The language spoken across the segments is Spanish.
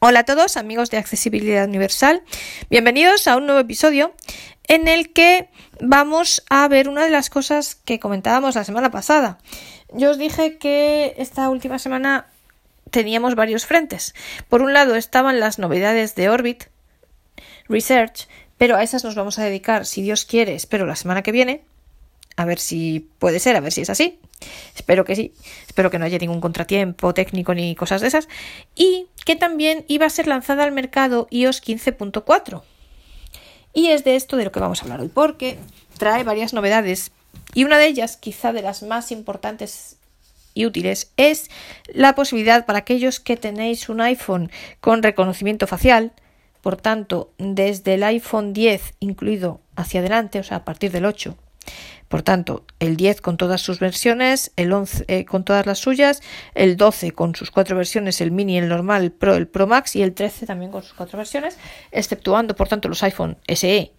Hola a todos, amigos de Accesibilidad Universal. Bienvenidos a un nuevo episodio en el que vamos a ver una de las cosas que comentábamos la semana pasada. Yo os dije que esta última semana teníamos varios frentes. Por un lado estaban las novedades de Orbit Research, pero a esas nos vamos a dedicar, si Dios quiere, espero la semana que viene. A ver si puede ser, a ver si es así. Espero que sí. Espero que no haya ningún contratiempo técnico ni cosas de esas. Y que también iba a ser lanzada al mercado iOS 15.4. Y es de esto de lo que vamos a hablar hoy, porque trae varias novedades. Y una de ellas, quizá de las más importantes y útiles, es la posibilidad para aquellos que tenéis un iPhone con reconocimiento facial, por tanto, desde el iPhone 10 incluido hacia adelante, o sea, a partir del 8, por tanto, el 10 con todas sus versiones, el 11 eh, con todas las suyas, el 12 con sus cuatro versiones, el mini, el normal, el Pro, el Pro Max y el 13 también con sus cuatro versiones, exceptuando, por tanto, los iPhone SE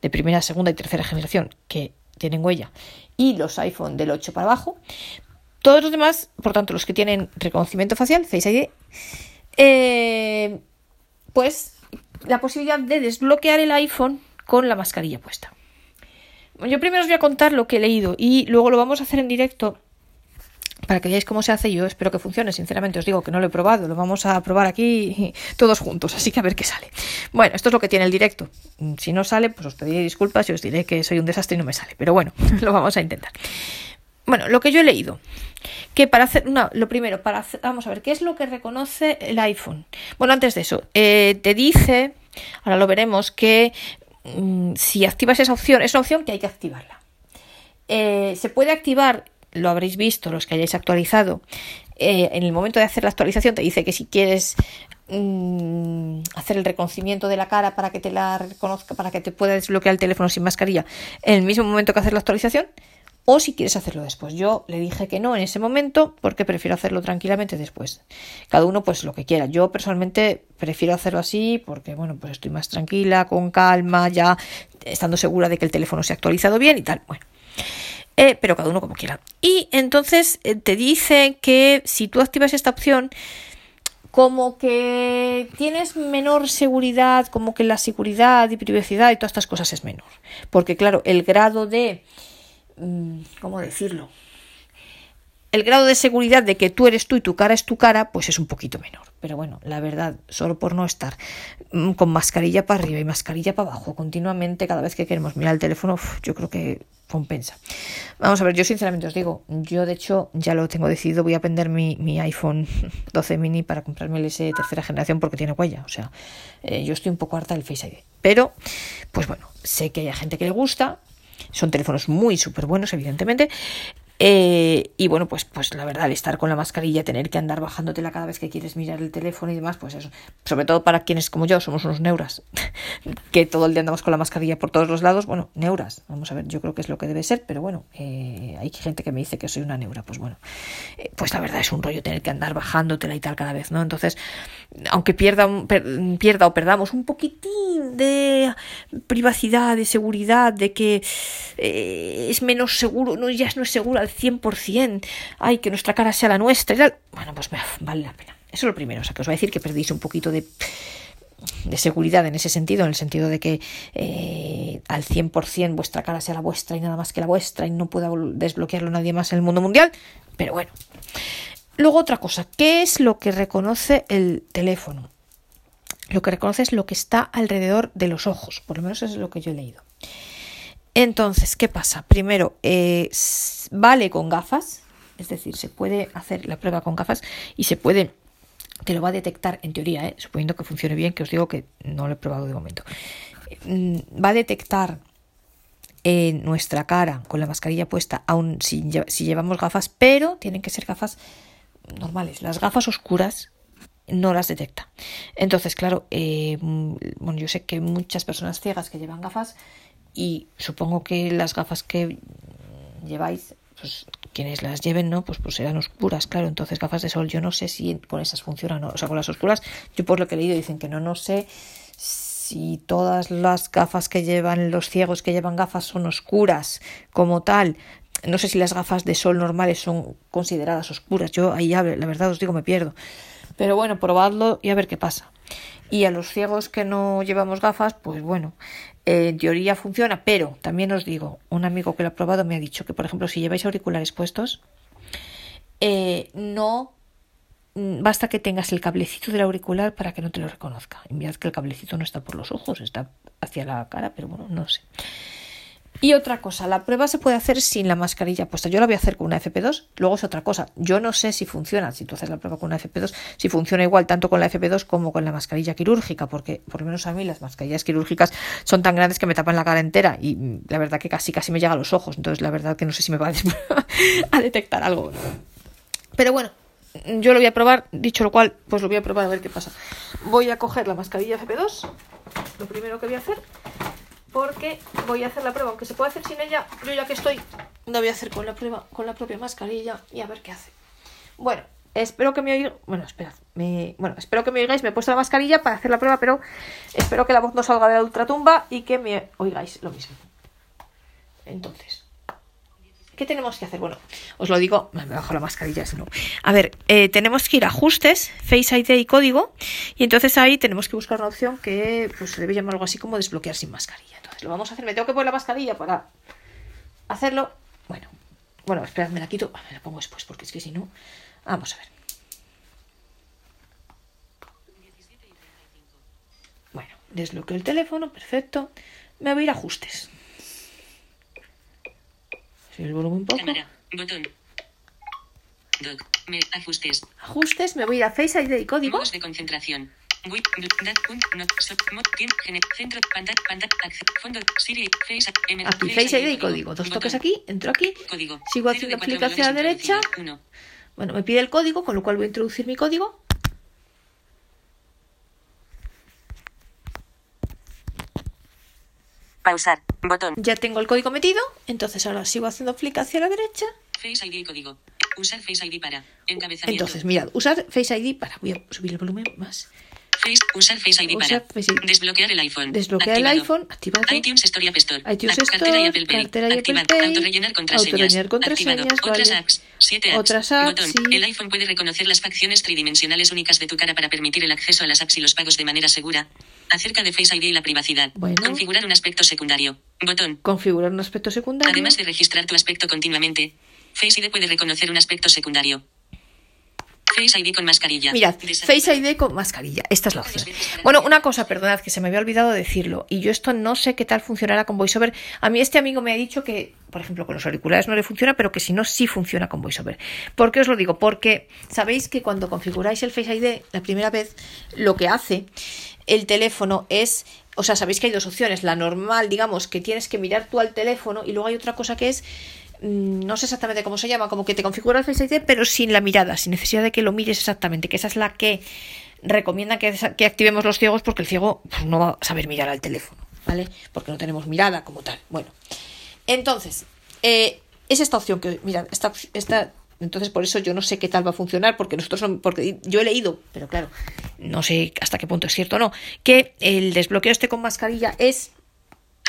de primera, segunda y tercera generación que tienen huella y los iPhone del 8 para abajo. Todos los demás, por tanto, los que tienen reconocimiento facial, Face ID, eh, pues la posibilidad de desbloquear el iPhone con la mascarilla puesta. Yo primero os voy a contar lo que he leído y luego lo vamos a hacer en directo para que veáis cómo se hace. Yo espero que funcione, sinceramente os digo que no lo he probado, lo vamos a probar aquí todos juntos, así que a ver qué sale. Bueno, esto es lo que tiene el directo. Si no sale, pues os pediré disculpas y os diré que soy un desastre y no me sale, pero bueno, lo vamos a intentar. Bueno, lo que yo he leído, que para hacer, no, lo primero, para vamos a ver, ¿qué es lo que reconoce el iPhone? Bueno, antes de eso, eh, te dice, ahora lo veremos, que Mm, si activas esa opción, es una opción que hay que activarla. Eh, se puede activar, lo habréis visto los que hayáis actualizado, eh, en el momento de hacer la actualización te dice que si quieres mm, hacer el reconocimiento de la cara para que te la reconozca, para que te pueda desbloquear el teléfono sin mascarilla, en el mismo momento que hacer la actualización, o si quieres hacerlo después. Yo le dije que no en ese momento porque prefiero hacerlo tranquilamente después. Cada uno pues lo que quiera. Yo personalmente prefiero hacerlo así porque bueno, pues estoy más tranquila, con calma, ya estando segura de que el teléfono se ha actualizado bien y tal. Bueno. Eh, pero cada uno como quiera. Y entonces eh, te dice que si tú activas esta opción, como que tienes menor seguridad, como que la seguridad y privacidad y todas estas cosas es menor. Porque claro, el grado de ¿cómo decirlo? El grado de seguridad de que tú eres tú y tu cara es tu cara, pues es un poquito menor. Pero bueno, la verdad, solo por no estar mm, con mascarilla para arriba y mascarilla para abajo continuamente cada vez que queremos mirar el teléfono, yo creo que compensa. Vamos a ver, yo sinceramente os digo, yo de hecho ya lo tengo decidido, voy a vender mi, iPhone 12 mini para comprarme el S tercera generación porque tiene huella. O sea, eh, yo estoy un poco harta del Face ID. Pero, pues bueno, sé que hay gente que le gusta, son teléfonos muy súper buenos, evidentemente. Eh, y bueno, pues, pues la verdad, estar con la mascarilla, tener que andar bajándotela cada vez que quieres mirar el teléfono y demás, pues eso. Sobre todo para quienes como yo somos unos neuras, que todo el día andamos con la mascarilla por todos los lados. Bueno, neuras, vamos a ver, yo creo que es lo que debe ser, pero bueno, eh, hay gente que me dice que soy una neura, pues bueno, eh, pues la verdad es un rollo tener que andar bajándotela y tal cada vez, ¿no? Entonces, aunque pierda, pierda o perdamos un poquitín de privacidad, de seguridad, de que es menos seguro, no, ya no es seguro al 100%, ay, que nuestra cara sea la nuestra y tal, bueno, pues vale la pena. Eso es lo primero, o sea, que os voy a decir que perdéis un poquito de, de seguridad en ese sentido, en el sentido de que eh, al 100% vuestra cara sea la vuestra y nada más que la vuestra y no pueda desbloquearlo nadie más en el mundo mundial, pero bueno. Luego otra cosa, ¿qué es lo que reconoce el teléfono? Lo que reconoce es lo que está alrededor de los ojos, por lo menos eso es lo que yo he leído. Entonces, ¿qué pasa? Primero, eh, vale con gafas, es decir, se puede hacer la prueba con gafas y se puede, te lo va a detectar en teoría, ¿eh? suponiendo que funcione bien, que os digo que no lo he probado de momento. Mm, va a detectar nuestra cara con la mascarilla puesta, si, si llevamos gafas, pero tienen que ser gafas normales. Las gafas oscuras no las detecta. Entonces, claro, eh, mm, bueno, yo sé que muchas personas ciegas que llevan gafas y supongo que las gafas que lleváis, pues quienes las lleven, ¿no? Pues, pues serán oscuras, claro. Entonces, gafas de sol, yo no sé si con esas funcionan, o sea, con las oscuras, yo por lo que he leído dicen que no, no sé si todas las gafas que llevan los ciegos que llevan gafas son oscuras como tal. No sé si las gafas de sol normales son consideradas oscuras. Yo ahí la verdad os digo, me pierdo. Pero bueno, probadlo y a ver qué pasa. Y a los ciegos que no llevamos gafas, pues bueno, en teoría funciona, pero también os digo, un amigo que lo ha probado me ha dicho que, por ejemplo, si lleváis auriculares puestos, eh, no mm, basta que tengas el cablecito del auricular para que no te lo reconozca. Y mirad que el cablecito no está por los ojos, está hacia la cara, pero bueno, no sé. Y otra cosa, la prueba se puede hacer sin la mascarilla puesta. Yo la voy a hacer con una FP2, luego es otra cosa. Yo no sé si funciona, si tú haces la prueba con una FP2, si funciona igual tanto con la FP2 como con la mascarilla quirúrgica, porque por lo menos a mí las mascarillas quirúrgicas son tan grandes que me tapan la cara entera y mm, la verdad que casi casi me llega a los ojos. Entonces la verdad que no sé si me va a, a detectar algo. Pero bueno, yo lo voy a probar, dicho lo cual, pues lo voy a probar a ver qué pasa. Voy a coger la mascarilla FP2, lo primero que voy a hacer porque voy a hacer la prueba, aunque se puede hacer sin ella, yo ya que estoy, no voy a hacer con la prueba, con la propia mascarilla y a ver qué hace. Bueno, espero que me oigáis, bueno, esperad, me... bueno, espero que me oigáis, me he puesto la mascarilla para hacer la prueba, pero espero que la voz no salga de la ultratumba y que me oigáis lo mismo. Entonces, ¿qué tenemos que hacer? Bueno, os lo digo, me bajo la mascarilla, si no. A ver, eh, tenemos que ir a ajustes, Face ID y código, y entonces ahí tenemos que buscar una opción que pues, se debe llamar algo así como desbloquear sin mascarilla lo vamos a hacer. Me tengo que poner la mascarilla para hacerlo. Bueno, bueno, esperad, me la quito. Me la pongo después porque es que si no. Vamos a ver. Bueno, desbloqueo el teléfono, perfecto. Me voy a ir a ajustes. Si el volumen un poco. botón. ajustes. Ajustes, me voy a ir a Face ID y código. de concentración. Aquí Face ID y código. Dos toques aquí, entro aquí, sigo haciendo clic hacia la derecha. Bueno, me pide el código, con lo cual voy a introducir mi código. Pausar. Botón. Ya tengo el código metido, entonces ahora sigo haciendo clic hacia la derecha. Face ID código. Usar Face ID para. Encabezamiento. Entonces, mirad, usar Face ID para. Voy a subir el volumen más. Face, usar Face ID para. Desbloquear el iPhone. Desbloquear el iPhone. Activado. iTunes Store y App Store. iTunes Store. Cartera y Apple Pay. Cartera y Apple Pay. Autorellenar contraseñas. Autorellenar contraseñas. Activado. Otras apps. 7 apps. Otras apps. Botón. Sí. El iPhone puede reconocer las facciones tridimensionales únicas de tu cara para permitir el acceso a las apps y los pagos de manera segura. Acerca de Face ID y la privacidad. Bueno. Configurar un aspecto secundario. Botón. Configurar un aspecto secundario. Además de registrar tu aspecto continuamente, Face ID puede reconocer un aspecto secundario. Face ID con mascarilla. Mirad, Face ID con mascarilla. Esta es la opción. Bueno, una cosa, perdonad, que se me había olvidado decirlo. Y yo esto no sé qué tal funcionará con VoiceOver. A mí este amigo me ha dicho que, por ejemplo, con los auriculares no le funciona, pero que si no, sí funciona con VoiceOver. ¿Por qué os lo digo? Porque sabéis que cuando configuráis el Face ID la primera vez, lo que hace el teléfono es o sea, sabéis que hay dos opciones. La normal, digamos, que tienes que mirar tú al teléfono y luego hay otra cosa que es no sé exactamente cómo se llama, como que te configura el Face ID, pero sin la mirada, sin necesidad de que lo mires exactamente, que esa es la que recomienda que, que activemos los ciegos porque el ciego pues, no va a saber mirar al teléfono, ¿vale? Porque no tenemos mirada como tal. Bueno, entonces, eh, es esta opción que, mirad, esta, esta, entonces por eso yo no sé qué tal va a funcionar, porque nosotros, porque yo he leído, pero claro, no sé hasta qué punto es cierto o no, que el desbloqueo este con mascarilla es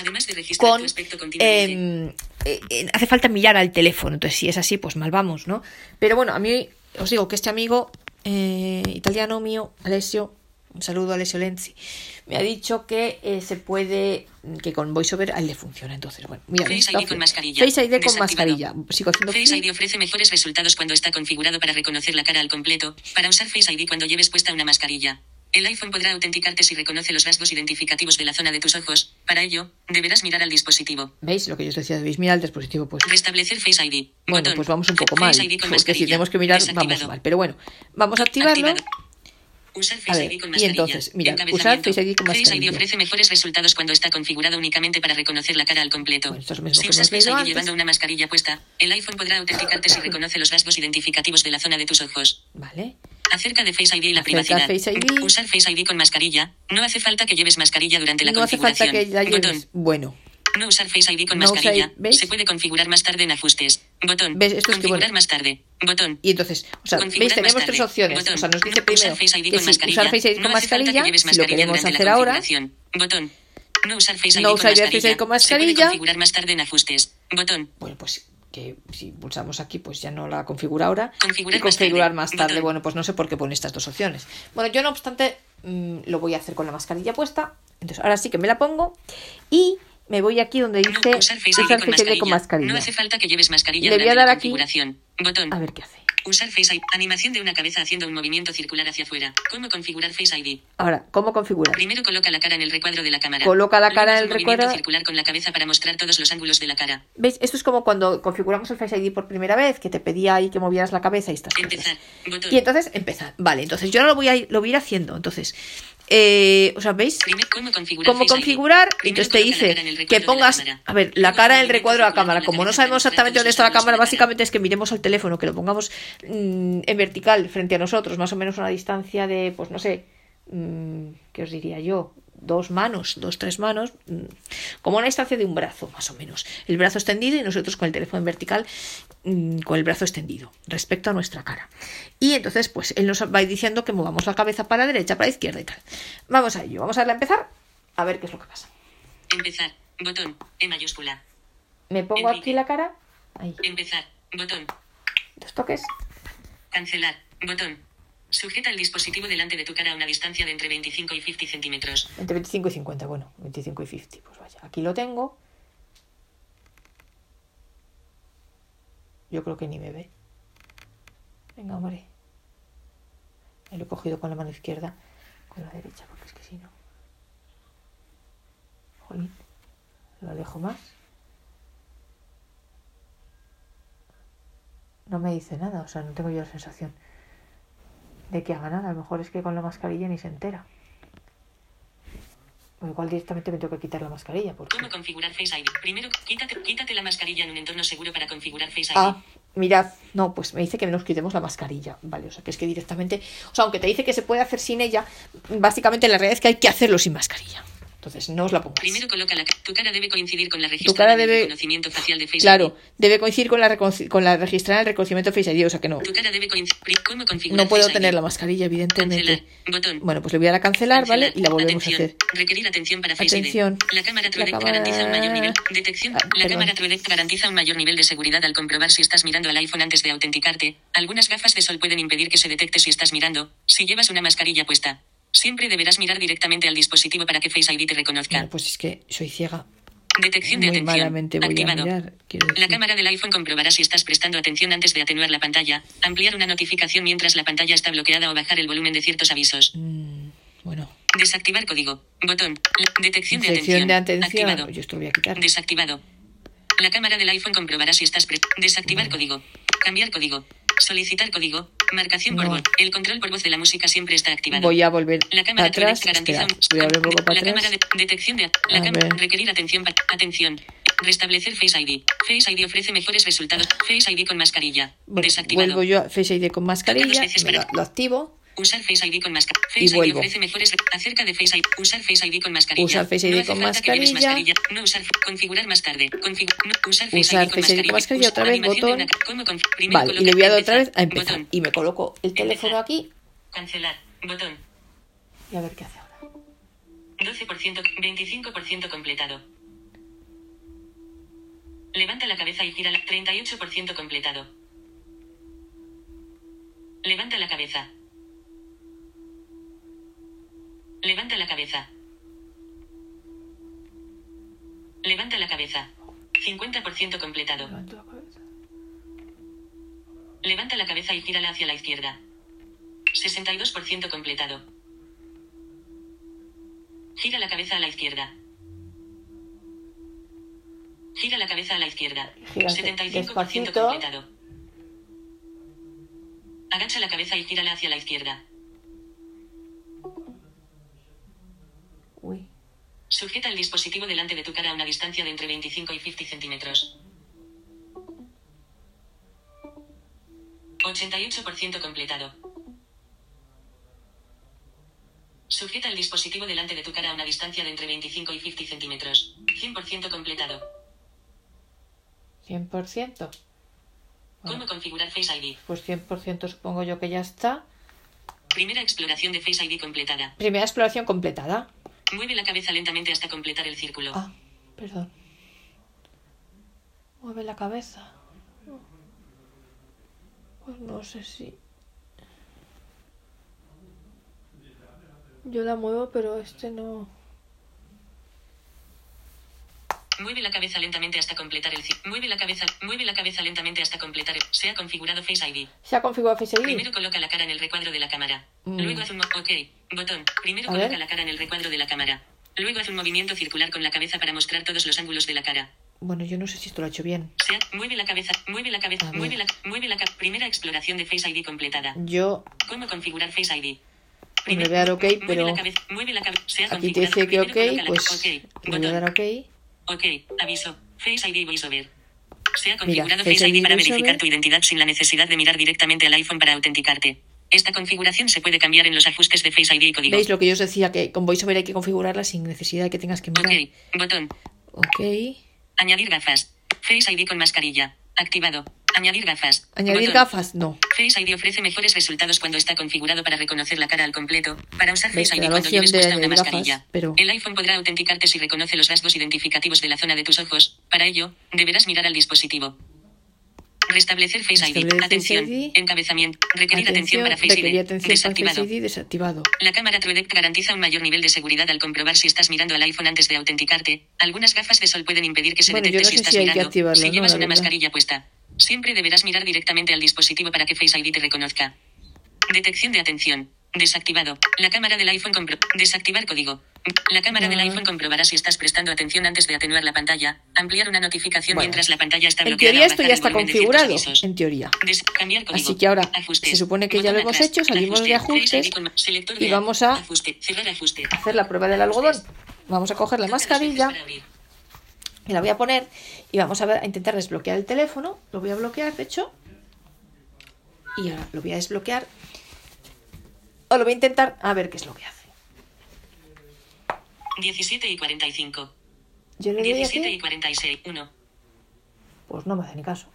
Además de registrar con, aspecto eh, eh, hace falta mirar al teléfono. Entonces, si es así, pues mal vamos, ¿no? Pero bueno, a mí os digo que este amigo eh, italiano mío, Alessio, un saludo a Alessio Lenzi, me ha dicho que eh, se puede, que con VoiceOver a él le funciona. Entonces, bueno, mira, Face ID con mascarilla. Face ID con mascarilla. Sigo Face ID ofrece mejores resultados cuando está configurado para reconocer la cara al completo. Para usar Face ID cuando lleves puesta una mascarilla. El iPhone podrá autenticarte si reconoce los rasgos identificativos de la zona de tus ojos. Para ello, deberás mirar al dispositivo. ¿Veis lo que yo os decía? Debéis mirar al dispositivo. Pues. Restablecer Face ID. Bueno, pues vamos un poco mal. Porque si tenemos que mirar, vamos mal. Pero bueno, vamos a activarlo. Usar Face ID con mascarilla. Y entonces, mira, usar Face ID con mascarilla. Face ID ofrece mejores resultados cuando está configurado únicamente para reconocer la cara al completo. Bueno, esto es mismo si usas Face ID antes. llevando una mascarilla puesta, el iPhone podrá autenticarte si reconoce los rasgos identificativos de la zona de tus ojos. Vale. Acerca de Face ID y la privacidad. Face ID. Usar Face ID con mascarilla. No hace falta que lleves mascarilla durante la No hace configuración. falta que Botón. Bueno, No usar Face ID con No mascarilla. usar-. Se puede configurar más tarde en ajustes. Botón. ¿Ves? Esto es que, configurar bueno. más tarde. Botón. y entonces, o sea, veis, tenemos tres opciones. Botón. O sea, nos dice Usar primero Face ID que con mascarilla. usar Face ID No con hace falta mascarilla, que lleves si lo mascarilla queremos durante hacer la ahora. Botón. No usar Face ID No con usar Face ID mascarilla. con Se puede mascarilla. configurar más tarde en ajustes. Botón. bueno, pues que si pulsamos aquí, pues ya no la configura ahora. Configurar y más configurar tarde. más tarde. Bueno, pues no sé por qué pone estas dos opciones. Bueno, yo no obstante mm, lo voy a hacer con la mascarilla puesta. Entonces, ahora sí que me la pongo y me voy aquí donde dice No, usar Face usar con Face mascarilla. con mascarilla. No hace falta que lleves mascarilla Le voy a dar aquí- configuración. Botón. A ver qué hace. Usar Face ID. Animación de una cabeza haciendo un movimiento circular hacia afuera. ¿Cómo configurar Face ID? Ahora, ¿cómo configurar? Primero coloca la cara en el recuadro de la cámara. Coloca la cara en el recuadro. circular con la cabeza para mostrar todos los ángulos de la cara. ¿Veis? Esto es como cuando configuramos el Face ID por primera vez, que te pedía ahí que movieras la cabeza y estas. Empezar. Y entonces empezar. Vale, entonces yo ahora lo voy a ir, lo voy a ir haciendo. Entonces, eh, o sea, ¿veis? ¿Cómo configurar cómo configurar, Primero entonces te dice que pongas, a ver, la cara en el recuadro de la cámara. Como no sabemos exactamente dónde está la cámara, básicamente es que miremos al teléfono, que lo pongamos mm, en vertical frente a nosotros, más o menos a una distancia de, pues no sé, mm, ¿qué os diría yo? Dos manos, dos, tres manos, mm, como una distancia de un brazo, más o menos. El brazo extendido y nosotros con el teléfono en vertical, mm, con el brazo extendido, respecto a nuestra cara. Y entonces, pues él nos va diciendo que movamos la cabeza para la derecha, para la izquierda y tal. Vamos a ello, vamos a darle a empezar, a ver qué es lo que pasa. Empezar. Botón. E mayúscula. Me pongo Enrique. aquí la cara, ahí, Empezar. Botón. dos toques, Cancelar. Botón. Sujeta el dispositivo delante de tu cara a una distancia de entre 25 y 50 centímetros. entre 25 y 50, bueno, 25 y 50, pues vaya, aquí lo tengo. Yo creo que ni me ve. Venga, hombre. Me lo he cogido con la mano izquierda, con la derecha, porque es que si no. Jolín, lo alejo más. No me dice nada, o sea, no tengo yo la sensación de que haga nada. A lo mejor es que con la mascarilla ni se entera. O igual directamente me tengo que quitar la mascarilla. Porque... ¿Cómo configurar Face ID? Primero, quítate, quítate la mascarilla en un entorno seguro para configurar Face ID. Ah, mirad, no, pues me dice que nos quitemos la mascarilla. Vale, o sea, que es que directamente. O sea, aunque te dice que se puede hacer sin ella, básicamente la realidad es que hay que hacerlo sin mascarilla. Entonces, no os la pongáis. Primero coloca la Tu cara debe coincidir con la registrada del debe- reconocimiento facial de Face Claro, ID. debe coincidir con la, con la registrada en el reconocimiento Face ID, o sea que no. Tu cara debe coincidir. ¿Cómo No puedo Face ID? tener la mascarilla, evidentemente. Botón. Bueno, pues le voy a dar a cancelar, ¿vale? Y la volvemos Atención. a hacer. Requerir atención para Face Atención. ID. La cámara La cámara- garantiza un mayor nivel. Detección. Ah, la perdón. cámara garantiza un mayor nivel de seguridad al comprobar si estás mirando al iPhone antes de autenticarte. Algunas gafas de sol pueden impedir que se detecte si estás mirando. Si llevas una mascarilla puesta. Siempre deberás mirar directamente al dispositivo para que Face ID te reconozca. Pues es que soy ciega. Detección de Muy atención. malamente voy a Activado. mirar, La cámara del iPhone comprobará si estás prestando atención antes de atenuar la pantalla, ampliar una notificación mientras la pantalla está bloqueada o bajar el volumen de ciertos avisos. Mm, bueno, Desactivar código. Botón. Detección de atención. de atención. Activado. Yo esto lo voy a quitar. Desactivado. La cámara del iPhone comprobará si estás pre Desactivar código. Cambiar código. Solicitar código. Marcación por voz. El control por voz de la música siempre está activado. Voy a volver La cámara atrás. Espera, voy a volver un poco para La cámara de detección de la cámara requerir atención atención. Restablecer Face ID. Face ID ofrece mejores resultados. Face ID con mascarilla. Bueno, Desactivado. vuelvo yo a Face ID con mascarilla. Lo activo. Usar Face ID con mascarilla. Y Face ID vuelvo. ofrece mejores acerca de Face ID. Usar Face ID con mascarilla. Usar Face ID no con lleves mascarilla. No usar configurar más tarde. Configu- no, usar Face Usar ID con Face ID con mascarilla, otra vez, botón. una- ¿Cómo conf- primero Vale, y le voy a dar otra vez a empezar. empezar. Botón. Y me coloco el teléfono Empezar. aquí Cancelar. Botón. y a ver qué hace ahora. 12%, 25% completado. Levanta la cabeza y gira la 38% completado. Levanta la cabeza. Levanta la cabeza. Levanta la cabeza. 50% completado. Levanto la cabeza. Levanta la cabeza y gírala hacia la izquierda. 62% completado. Gira la cabeza a la izquierda. Gira la cabeza a la izquierda. Gírate 75% despacito. completado. Agacha la cabeza y gírala hacia la izquierda. Sujeta el dispositivo delante de tu cara a una distancia de entre 25 y 50 centímetros. 88% completado. Sujeta el dispositivo delante de tu cara a una distancia de entre 25 y 50 centímetros. 100% completado. 100%. ¿Cómo configurar Face ID? Pues 100% supongo yo que ya está. Primera exploración de Face ID completada. Primera exploración completada. Mueve la cabeza lentamente hasta completar el círculo. Ah, perdón. Mueve la cabeza. Pues no sé si. Yo la muevo, pero este no. Mueve la cabeza lentamente hasta completar el. Mueve la cabeza, mueve la cabeza lentamente hasta completar el. Se ha configurado Face ID. Se ha configurado Face ID. Primero coloca la cara en el recuadro de la cámara. Mm. Luego hace un OK. Botón. Primero A coloca ver. la cara en el recuadro de la cámara. Luego hace un movimiento circular con la cabeza para mostrar todos los ángulos de la cara. Bueno, yo no sé si esto lo ha hecho bien. Se ha- mueve la cabeza, mueve la cabeza, mueve la, mueve la primera exploración de Face ID completada. Yo ¿Cómo configurar Face ID? le voy a dar OK, mueve pero la cabeza, mueve la cabeza, se ha aquí te dice que Primero ok, pues le voy a dar OK. Ok, aviso. Face ID VoiceOver. Se ha configurado Face Face ID para verificar tu identidad sin la necesidad de mirar directamente al iPhone para autenticarte. Esta configuración se puede cambiar en los ajustes de Face ID y código. ¿Veis lo que yo os decía? Que con VoiceOver hay que configurarla sin necesidad de que tengas que mirar. Ok, botón. Ok. Añadir gafas. Face ID con mascarilla. Activado. Añadir gafas. Añadir Botón. gafas, no. Face ID ofrece mejores resultados cuando está configurado para reconocer la cara al completo. Para usar. Face ID cuando lleves puesta una gafas, mascarilla. pero- El iPhone podrá autenticarte si reconoce los rasgos identificativos de la zona de tus ojos. Para ello, deberás mirar al dispositivo. Restablecer Face ID. Restablecer Face Atención. ID. Encabezamiento. Requerir atención, para Face ID. Desactivado. Face ID desactivado. La cámara TrueDepth garantiza un mayor nivel de seguridad al comprobar si estás mirando al iPhone antes de autenticarte. Algunas gafas de sol pueden impedir que se Bueno, detecte no si estás si mirando. si llevas una verdad. mascarilla puesta. Siempre deberás mirar directamente al dispositivo para que Face ID te reconozca. Detección de atención. Desactivado. La cámara del iPhone compro. Desactivar código. La cámara del Ah. iPhone comprobará si estás prestando atención antes de atenuar la pantalla. Ampliar una notificación Bueno. mientras la pantalla está En bloqueada. teoría o esto ya está configurado. En teoría. Des- cambiar código. Así que ahora se supone que ya lo hemos hecho, salimos de Ajuste. Ajustes y vamos a- Ajuste. Hacer la prueba del algodón. Vamos a coger la mascarilla y la voy a poner y vamos a, ver, a intentar desbloquear el teléfono. Lo voy a bloquear, de hecho. Y ahora lo voy a desbloquear. O lo voy a intentar a ver qué es lo que hace. 17 y 45. Yo le doy 17 y aquí. 46. 1. Pues no me hace ni caso.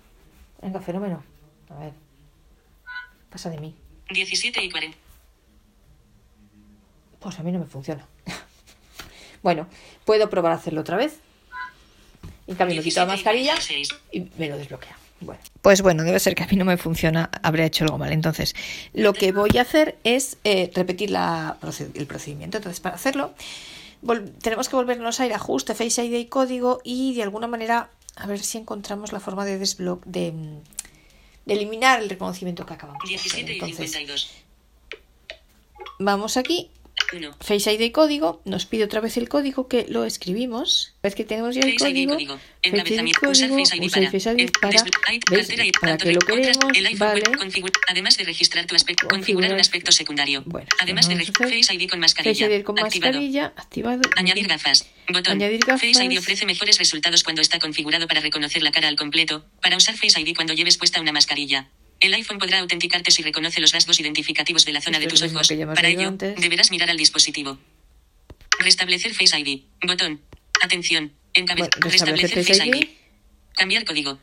Venga, fenómeno. A ver. Pasa de mí. 17 y 40. Pues a mí no me funciona. bueno, puedo probar a hacerlo otra vez. En cambio, me quito la 17 y mascarilla 46. y me lo desbloquea. Bueno. Pues bueno, debe ser que a mí no me funciona, habré hecho algo mal. Entonces, lo que voy a hacer es eh, repetir la el procedimiento. Entonces, para hacerlo, tenemos que volvernos a ir a ajuste, Face ID y código y de alguna manera a ver si encontramos la forma de desbloquear, de, mm, de eliminar el reconocimiento que acabamos de hacer. 17 y Entonces, 52. vamos aquí 1. Face ID y código, nos pide otra vez el código que lo escribimos. Ves que tenemos ya el Face ID y código. código. Face ID y Encabezamiento. Usar código, Face ID usa. Face ID para, y para que lo queremos, vale. además de registrar tu aspecto, Configurar. un aspecto secundario. Bueno, además de Face ID con mascarilla. Face ID con activado. mascarilla, activado. Añadir gafas. Botón. Añadir gafas. Face ID ofrece mejores resultados cuando está configurado para reconocer la cara al completo. Para usar Face ID cuando lleves puesta una mascarilla. El iPhone podrá autenticarte si reconoce los rasgos identificativos de la zona Esto de tus ojos. Para ello, antes. deberás mirar al dispositivo. Restablecer Face ID. Botón. Atención. Encabez. Bueno, restablecer restablecer Face ID. ID. Cambiar código.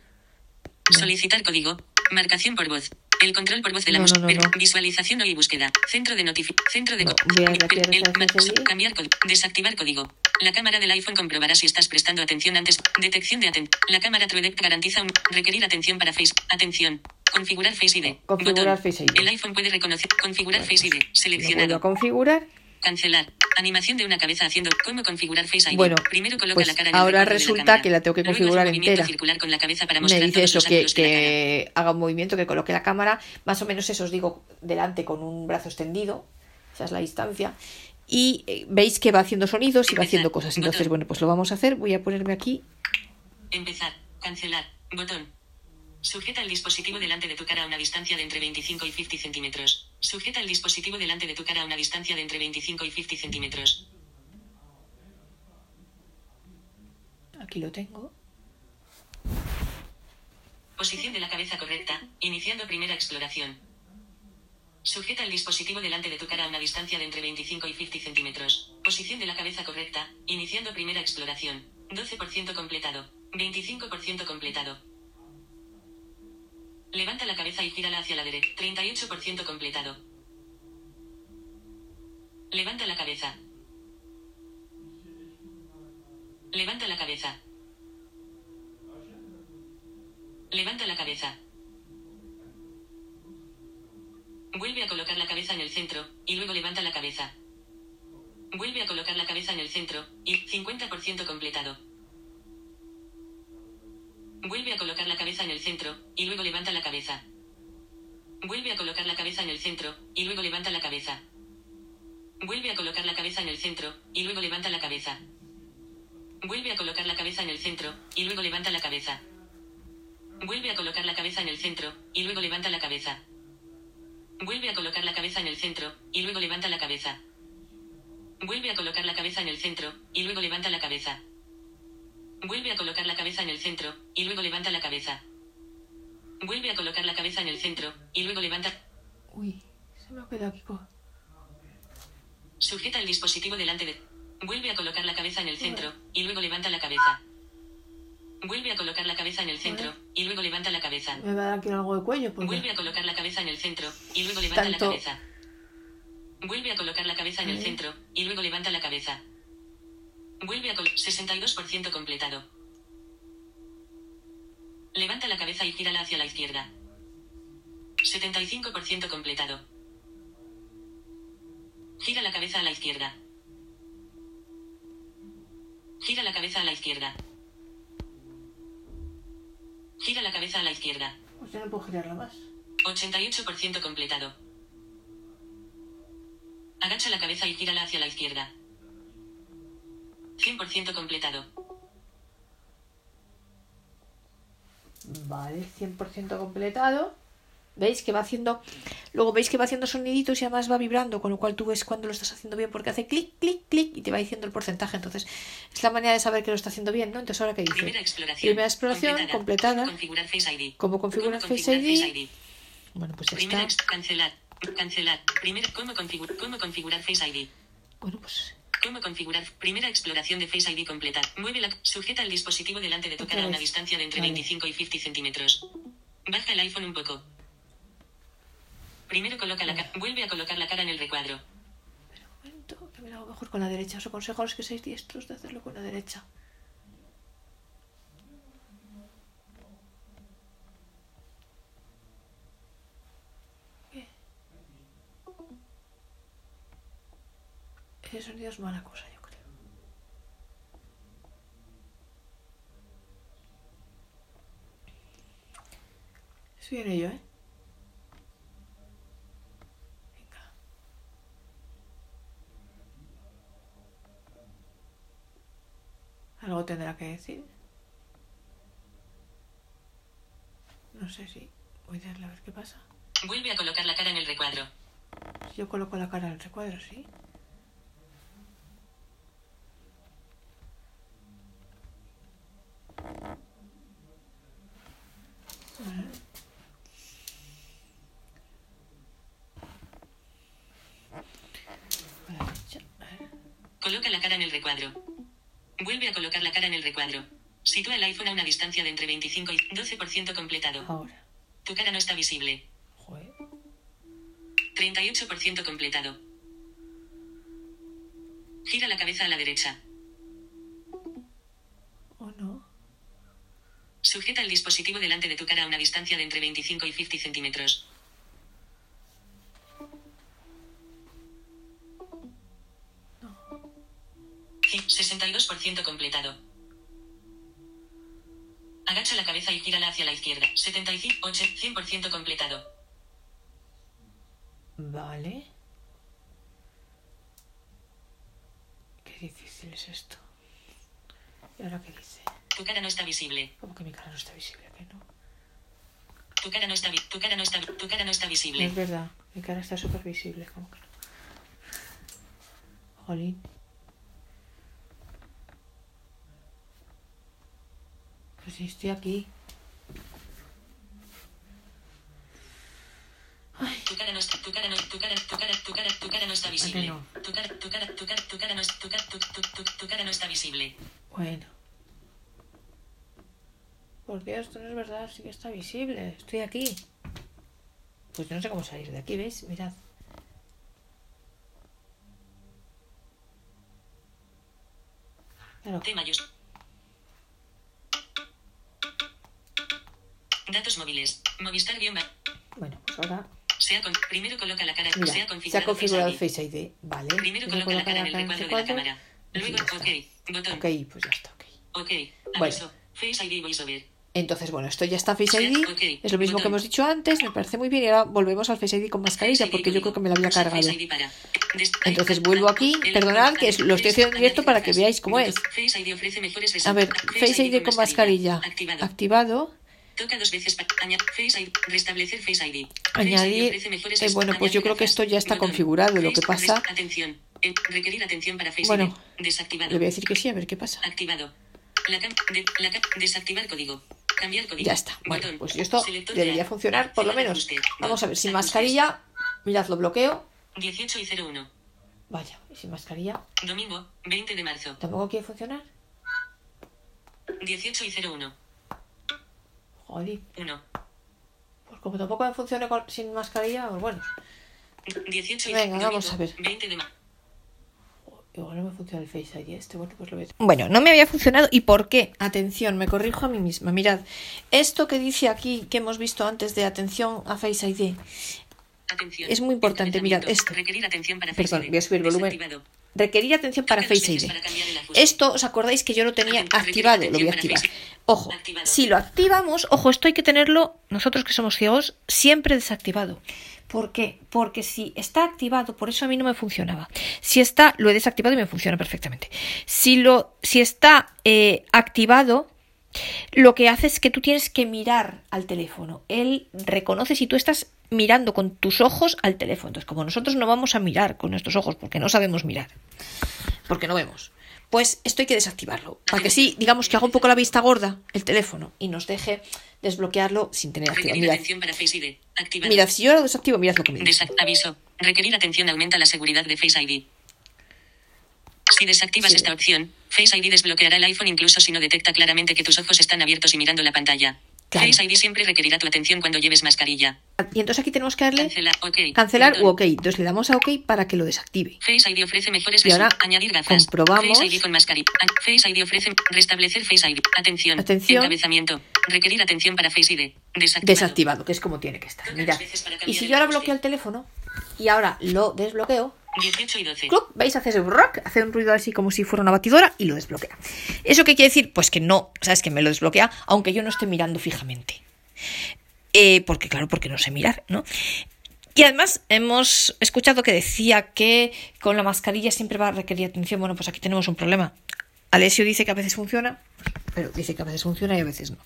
Solicitar código. Marcación por voz. El control por voz de la No, no, no. Visualización y búsqueda. Centro de notificación. Centro de el-. Cambiar código. Desactivar código. La cámara del iPhone comprobará si estás prestando atención antes. Detección de atención. La cámara TrueDepth garantiza un. Requerir atención para Face. Atención. Configurar Face ID. Configurar. Face ID. El iPhone puede reconocer. Configurar Face ID. Seleccionado. configurar. Cancelar. Animación de una cabeza haciendo. ¿Cómo configurar Face ID? Bueno, Primero coloca pues la cara en ahora la resulta que la tengo que configurar entera. circular con la cabeza para Me dice eso, que, que haga un movimiento, que coloque la cámara, más o menos eso os digo, delante con un brazo extendido, esa es la distancia, y eh, veis que va haciendo sonidos y va haciendo cosas. Entonces, Botón. bueno, pues lo vamos a hacer, voy a ponerme aquí, Empezar. Cancelar. Botón. Sujeta el dispositivo delante de tu cara a una distancia de entre 25 y 50 centímetros. Sujeta el dispositivo delante de tu cara a una distancia de entre 25 y 50 centímetros. aquí lo tengo, Posición de la cabeza correcta. Iniciando primera exploración. Sujeta el dispositivo delante de tu cara a una distancia de entre 25 y 50 centímetros. Posición de la cabeza correcta. Iniciando primera exploración. 12% completado. 25% completado. Levanta la cabeza y gírala hacia la derecha. 38% completado. Levanta la cabeza. Levanta la cabeza. Levanta la cabeza. Vuelve a colocar la cabeza en el centro, y luego levanta la cabeza. Vuelve a colocar la cabeza en el centro, y 50% completado. Vuelve a colocar la cabeza en el centro, y luego levanta la cabeza. Vuelve a colocar la cabeza en el centro, y luego levanta la cabeza. Vuelve a colocar la cabeza en el centro, y luego levanta la cabeza. Vuelve a colocar la cabeza en el centro, y luego levanta la cabeza. Vuelve a colocar la cabeza en el centro, y luego levanta la cabeza. Vuelve a colocar la cabeza en el centro, y luego levanta la cabeza. Vuelve a colocar la cabeza en el centro, y luego levanta la cabeza. Vuelve a colocar la cabeza en el centro, y luego levanta la cabeza. Vuelve a colocar la cabeza en el centro, y luego levanta... Uy, se me ha quedado aquí. Sujeta el dispositivo delante de... Vuelve a colocar la cabeza en el centro, y luego levanta la cabeza. Vuelve a colocar la cabeza en el centro, y luego levanta la cabeza. Me va a dar aquí algo de cuello Vuelve porque... a colocar la cabeza en el centro, y luego levanta Tanto- la cabeza. Vuelve a colocar la cabeza en el centro, y luego levanta la cabeza. Vuelve a colocar... 62% completado. Levanta la cabeza y gírala hacia la izquierda. 75% completado. Gira la cabeza a la izquierda. Gira la cabeza a la izquierda. Gira la cabeza a la izquierda. Pues ya no puedo girarla más. 88% completado. Agacha la cabeza y gírala hacia la izquierda. 100% completado. Vale, 100% completado. ¿Veis que va haciendo... Luego veis que va haciendo soniditos y además va vibrando, con lo cual tú ves cuando lo estás haciendo bien porque hace clic, clic, clic y te va diciendo el porcentaje. Entonces, es la manera de saber que lo está haciendo bien, ¿no? Entonces, ¿ahora qué dice? Primera exploración. Primera exploración completada. Configurar Face ID. ¿Cómo configurar Face ID? Bueno, pues ya Primera está. cancelar. Cómo configurar cómo configurar Face ID. Bueno, pues Cómo configurar primera exploración de Face ID completa. Mueve la sujeta el dispositivo delante de tu cara a una distancia de entre Vale. 25 y 50 centímetros. Baja el iPhone un poco. Primero coloca la cara. Vuelve a colocar la cara en el recuadro. Espera un momento, que me lo hago mejor con la derecha. Os aconsejo a los que seáis diestros de hacerlo con la derecha. Ese sonido es mala cosa, yo creo. Estoy en ello, ¿eh? Venga. Algo tendrá que decir. No sé si voy a darle a ver qué pasa. Vuelve a colocar la cara en el recuadro. Si yo coloco la cara en el recuadro, sí. Vale. A la derecha. A ver. Coloca la cara en el recuadro. Vuelve a colocar la cara en el recuadro. Sitúa el iPhone a una distancia de entre 25 y 12% completado. Ahora. Tu cara no está visible. Joder. 38% completado. Gira la cabeza a la derecha. Sujeta el dispositivo delante de tu cara a una distancia de entre 25 y 50 centímetros. Sí, 62% completado. Agacha la cabeza y gírala hacia la izquierda. 75, 8, 100% completado. Vale. Qué difícil es esto. ¿Y ahora qué dice? Tu cara no está visible. Como que mi cara no está visible, que no. Tu cara no está, vi- tu cara no está, tu cara no está visible. es verdad, mi cara está súper visible, como que no. Jolín. Pues si estoy aquí. Ay, Tu cara no está, tu cara no, tu cara, tu cara, tu cara, tu cara no está visible. no? Tu cara, tu cara, tu cara, tu cara no, tu cara, tu, tu, tu, tu cara no está visible. bueno. Por Dios, esto no es verdad, sí que está visible. Estoy aquí. Pues yo no sé cómo salir de aquí, ¿veis? Mirad. Claro. Datos móviles. Movistar guion Bueno, pues ahora con- primero coloca la cara. Mira, se ha se ha configurado, Face ID. Vale. Primero coloca la cara en el recuadro de la cámara. Luego, ok. Botón. Ok, pues ya está, ok. Ok. Bueno. Aviso. Face ID VoiceOver. Entonces, bueno, esto ya está en Face ID. Es lo mismo que hemos dicho antes. Me parece muy bien. Y ahora volvemos al Face ID con mascarilla porque yo creo que me lo había cargado. Entonces vuelvo aquí. Perdonad que lo estoy haciendo en directo para que veáis cómo es. A ver. Face ID con mascarilla. Activado. Activado. Toca dos veces para añadir Face ID. Restablecer Face ID. Añadir, eh, bueno, pues yo creo que esto ya está configurado, lo que pasa- res- Atención. En- requerir atención para Face Bueno. Le voy a decir que sí, a ver qué pasa. Activado. La la desactivar código. Ya está. Bueno, pues esto debería funcionar por lo menos. Vamos a ver, sin mascarilla. Mirad, lo bloqueo. 18 y 01. Vaya, sin mascarilla. Domingo, 20 de marzo. ¿Tampoco quiere funcionar? 18 y 01. Joder. 1. Pues como tampoco funciona sin mascarilla, pues bueno. 18 y Venga, vamos a ver. 20 de marzo. Igual no me funciona el Face ID este, bueno, pues lo ves. Bueno, no me había funcionado. ¿Y por qué? Atención, me corrijo a mí misma. Mirad, esto que dice aquí, que hemos visto antes de atención a Face ID, Atención. Es muy importante, mirad, Encabezamiento. esto. Requerir atención para Face Perdón, ID. voy a subir el volumen. Requerir atención para Face ID. Esto, ¿os acordáis que yo lo tenía activado? Lo voy a activar. Ojo, si lo activamos, ojo, esto hay que tenerlo, nosotros que somos ciegos, siempre desactivado. ¿Por qué? Porque si está activado, por eso a mí no me funcionaba. Si está, lo he desactivado y me funciona perfectamente. Si, lo, si está eh, activado, lo que hace es que tú tienes que mirar al teléfono. Él reconoce si tú estás mirando con tus ojos al teléfono. Entonces, como nosotros no vamos a mirar con nuestros ojos porque no sabemos mirar, porque no vemos, pues esto hay que desactivarlo. Para que sí, digamos que haga un poco la vista gorda el teléfono y nos deje desbloquearlo sin tener activado. Mirad, mirad, si yo lo desactivo, mirad lo que me dice. Aviso. Requerir atención aumenta la seguridad de Face ID. Si desactivas Sí. esta opción, Face ID desbloqueará el iPhone incluso si no detecta claramente que tus ojos están abiertos y mirando la pantalla. Face ID siempre requerirá tu atención cuando lleves mascarilla. Y entonces aquí tenemos que darle Cancelar, ok. cancelar u OK. Entonces le damos a OK para que lo desactive. Face ID ofrece mejores Y ahora añadir gafas. comprobamos. Face ID con mascarilla. A- Face ID ofrece restablecer Face ID. Atención. Atención. Encabezamiento. Requerir atención para Face ID. Desactivado. Desactivado, que es como tiene que estar. Para Y si yo ahora bloqueo el teléfono y ahora lo desbloqueo, 18 y 12. ¡cluc! ¿Veis? Hace ese rock, hace un ruido así como si fuera una batidora y lo desbloquea. ¿Eso qué quiere decir? Pues que no, sabes que me lo desbloquea, aunque yo no esté mirando fijamente. Eh, porque, claro, porque no sé mirar, ¿no? Y además hemos escuchado que decía que con la mascarilla siempre va a requerir atención. Bueno, pues aquí tenemos un problema. Alessio dice que a veces funciona, pero dice que a veces funciona y a veces no.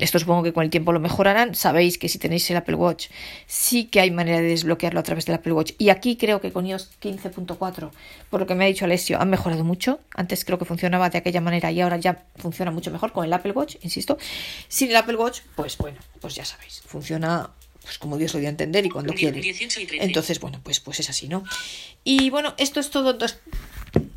Esto supongo que con el tiempo lo mejorarán. Sabéis que si tenéis el Apple Watch, sí que hay manera de desbloquearlo a través del Apple Watch. Y aquí creo que con iOS 15.4, por lo que me ha dicho Alessio, han mejorado mucho. Antes creo que funcionaba de aquella manera y ahora ya funciona mucho mejor con el Apple Watch, insisto. Sin el Apple Watch, pues bueno, pues ya sabéis, funciona pues como Dios lo dio a entender y cuando quiere. 18 y 13. Entonces, bueno, pues, pues es así, ¿no? Y bueno, esto es todo. Entonces,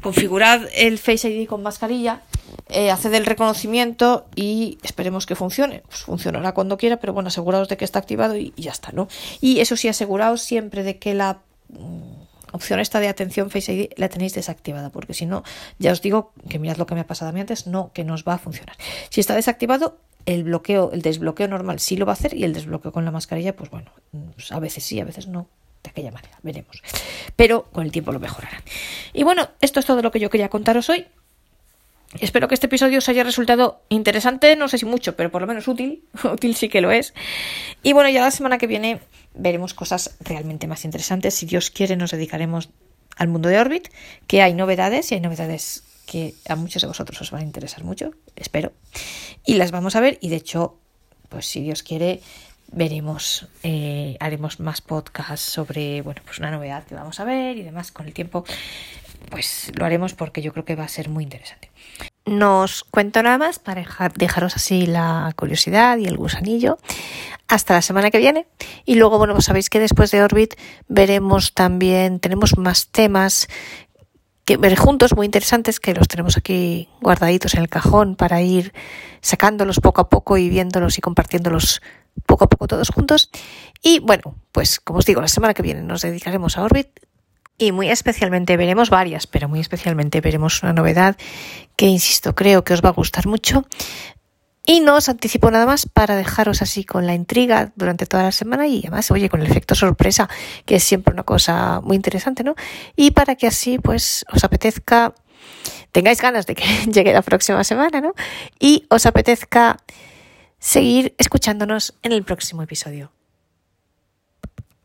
configurad el Face ID con mascarilla, eh, haced el reconocimiento y esperemos que funcione. Pues funcionará cuando quiera, pero bueno, aseguraos de que está activado y, y ya está, ¿no? Y eso sí, aseguraos siempre de que la mm, opción esta de atención Face ID la tenéis desactivada, porque si no, ya os digo que mirad lo que me ha pasado a mí antes, no, que nos va a funcionar. Si está desactivado, el bloqueo, el desbloqueo normal sí lo va a hacer y el desbloqueo con la mascarilla, pues bueno, pues a veces sí, a veces no, de aquella manera, veremos. Pero con el tiempo lo mejorarán. Y bueno, esto es todo lo que yo quería contaros hoy. Espero que este episodio os haya resultado interesante, no sé si mucho, pero por lo menos útil. útil sí que lo es. Y bueno, ya la semana que viene veremos cosas realmente más interesantes. Si Dios quiere, nos dedicaremos al mundo de Orbit, que hay novedades y hay novedades que a muchos de vosotros os van a interesar mucho, espero. Y las vamos a ver y de hecho, pues si Dios quiere, veremos, eh, haremos más podcasts sobre, bueno, pues una novedad que vamos a ver y demás con el tiempo, pues lo haremos porque yo creo que va a ser muy interesante. No os cuento nada más para dejar- dejaros así la curiosidad y el gusanillo hasta la semana que viene. Y luego, bueno, pues sabéis que después de Orbit veremos también, tenemos más temas que ver juntos muy interesantes que los tenemos aquí guardaditos en el cajón para ir sacándolos poco a poco y viéndolos y compartiéndolos poco a poco todos juntos. Y bueno, pues como os digo, la semana que viene nos dedicaremos a Orbit y muy especialmente veremos varias, pero muy especialmente veremos una novedad que, insisto, creo que os va a gustar mucho. Y no os anticipo nada más para dejaros así con la intriga durante toda la semana y además, oye, con el efecto sorpresa, que es siempre una cosa muy interesante, ¿no? Y para que así, pues, os apetezca, tengáis ganas de que llegue la próxima semana, ¿no? Y os apetezca seguir escuchándonos en el próximo episodio.